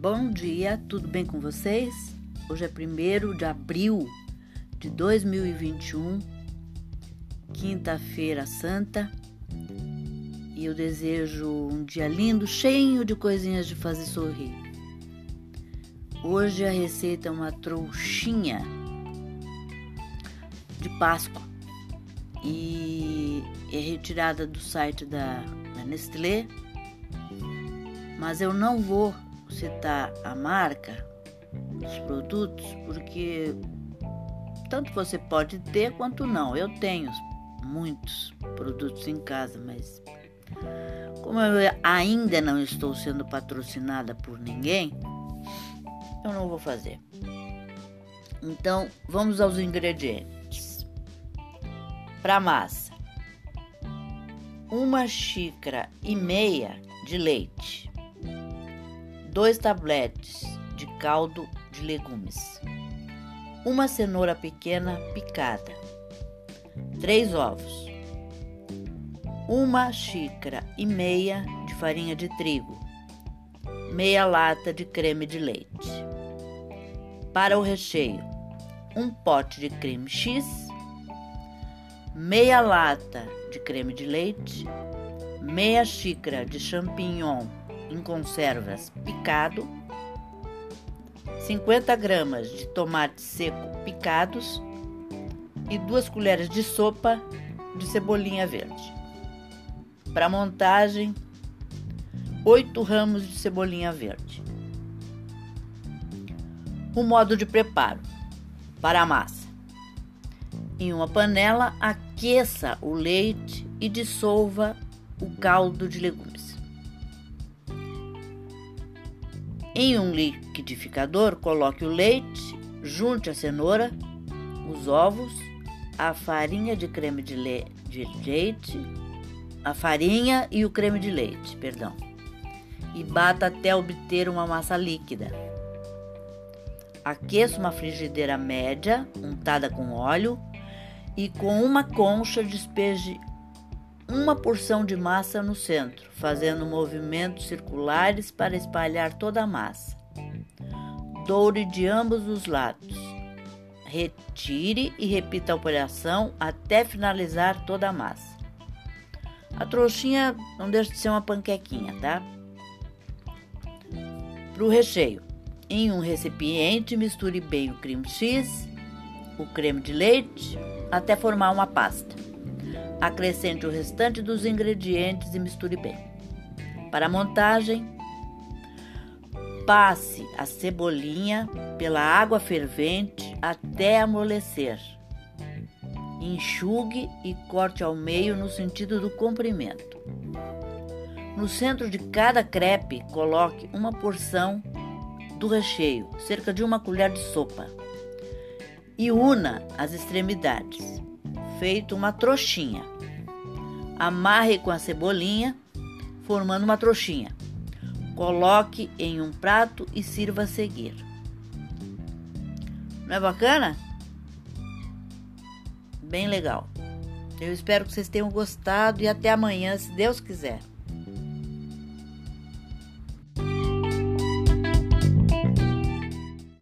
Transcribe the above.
Bom dia, tudo bem com vocês? Hoje é 1 de abril de 2021, quinta-feira santa, e eu desejo um dia lindo, cheio de coisinhas de fazer sorrir. Hoje a receita é uma trouxinha de Páscoa e é retirada do site da, da Nestlé, mas eu não vou citar a marca dos produtos porque tanto você pode ter quanto não. Eu tenho muitos produtos em casa, mas como eu ainda não estou sendo patrocinada por ninguém, eu não vou fazer. Então, vamos aos ingredientes. Para massa: uma xícara e meia de leite, dois tabletes de caldo de legumes, uma cenoura pequena picada, três ovos, uma xícara e meia de farinha de trigo, meia lata de creme de leite. Para o recheio, um pote de creme X, meia lata de creme de leite, meia xícara de champignon em conservas picado, 50 gramas de tomate seco picados e duas colheres de sopa de cebolinha verde. Para montagem, 8 ramos de cebolinha verde. O modo de preparo para a massa. Em uma panela, aqueça o leite e dissolva o caldo de legumes. Em um liquidificador, coloque o leite, junte a cenoura, os ovos, a farinha de creme de, le de leite, a farinha e o creme de leite, perdão, e bata até obter uma massa líquida. Aqueça uma frigideira média, untada com óleo, e com uma concha despeje uma porção de massa no centro, fazendo movimentos circulares para espalhar toda a massa. Doure de ambos os lados. Retire e repita a operação até finalizar toda a massa. A trouxinha não deixa de ser uma panquequinha, tá? Para o recheio, em um recipiente, misture bem o creme X, o creme de leite, até formar uma pasta. Acrescente o restante dos ingredientes e misture bem. Para a montagem, passe a cebolinha pela água fervente até amolecer. Enxugue e corte ao meio no sentido do comprimento. No centro de cada crepe, coloque uma porção do recheio, cerca de uma colher de sopa, e una as extremidades feito uma trouxinha. Amarre com a cebolinha, formando uma trouxinha. Coloque em um prato e sirva a seguir. Não é bacana? Bem legal. Eu espero que vocês tenham gostado e até amanhã, se Deus quiser.